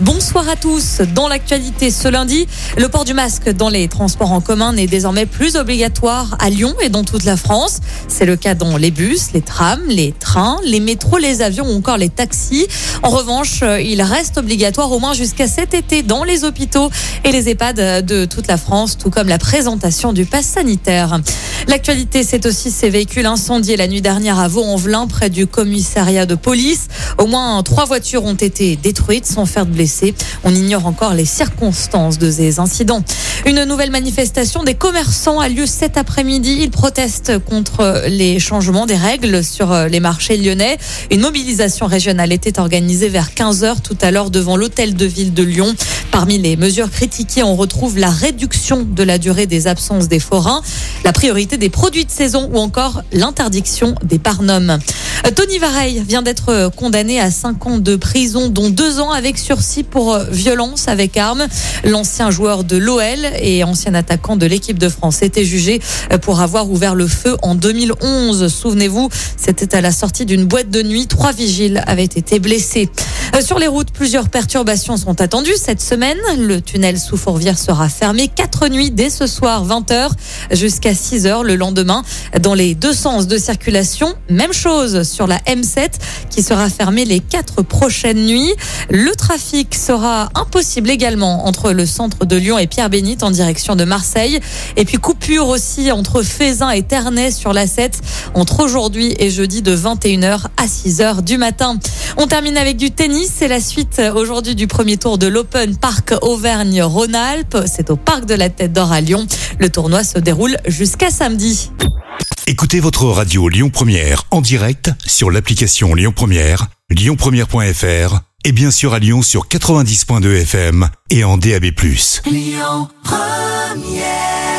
Bonsoir à tous. Dans l'actualité ce lundi, le port du masque dans les transports en commun n'est désormais plus obligatoire à Lyon et dans toute la France. C'est le cas dans les bus, les trams, les trains, les métros, les avions ou encore les taxis. En revanche, il reste obligatoire au moins jusqu'à cet été dans les hôpitaux et les EHPAD de toute la France, tout comme la présentation du pass sanitaire. L'actualité, c'est aussi ces véhicules incendiés la nuit dernière à Vaux-en-Velin, près du commissariat de police. Au moins trois voitures ont été détruites sans faire de blessés. On ignore encore les circonstances de ces incidents. Une nouvelle manifestation des commerçants a lieu cet après-midi. Ils protestent contre les changements des règles sur les marchés lyonnais. Une mobilisation régionale était organisée vers 15h tout à l'heure devant l'hôtel de ville de Lyon. Parmi les mesures critiquées, on retrouve la réduction de la durée des absences des forains, la priorité des produits de saison ou encore l'interdiction des parnums. Tony Vareille vient d'être condamné à 5 ans de prison, dont 2 ans avec sursis pour violence avec arme. L'ancien joueur de l'OL et ancien attaquant de l'équipe de France était jugé pour avoir ouvert le feu en 2011. Souvenez-vous, c'était à la sortie d'une boîte de nuit. Trois vigiles avaient été blessés. Sur les routes, plusieurs perturbations sont attendues cette semaine. Le tunnel sous Fourvière sera fermé quatre nuits dès ce soir 20h jusqu'à 6h le lendemain dans les deux sens de circulation. Même chose sur la M7 qui sera fermée les quatre prochaines nuits. Le trafic sera impossible également entre le centre de Lyon et Pierre-Bénite en direction de Marseille. Et puis coupure aussi entre Fézin et Ternay sur la 7 entre aujourd'hui et jeudi de 21h à 6h du matin. On termine avec du tennis. C'est la suite aujourd'hui du premier tour de l'Open Park Auvergne-Rhône-Alpes. C'est au Parc de la Tête d'Or à Lyon. Le tournoi se déroule jusqu'à samedi. Écoutez votre radio Lyon Première en direct sur l'application Lyon Première, lyonpremière.fr et bien sûr à Lyon sur 90.2 FM et en DAB+. Lyon Première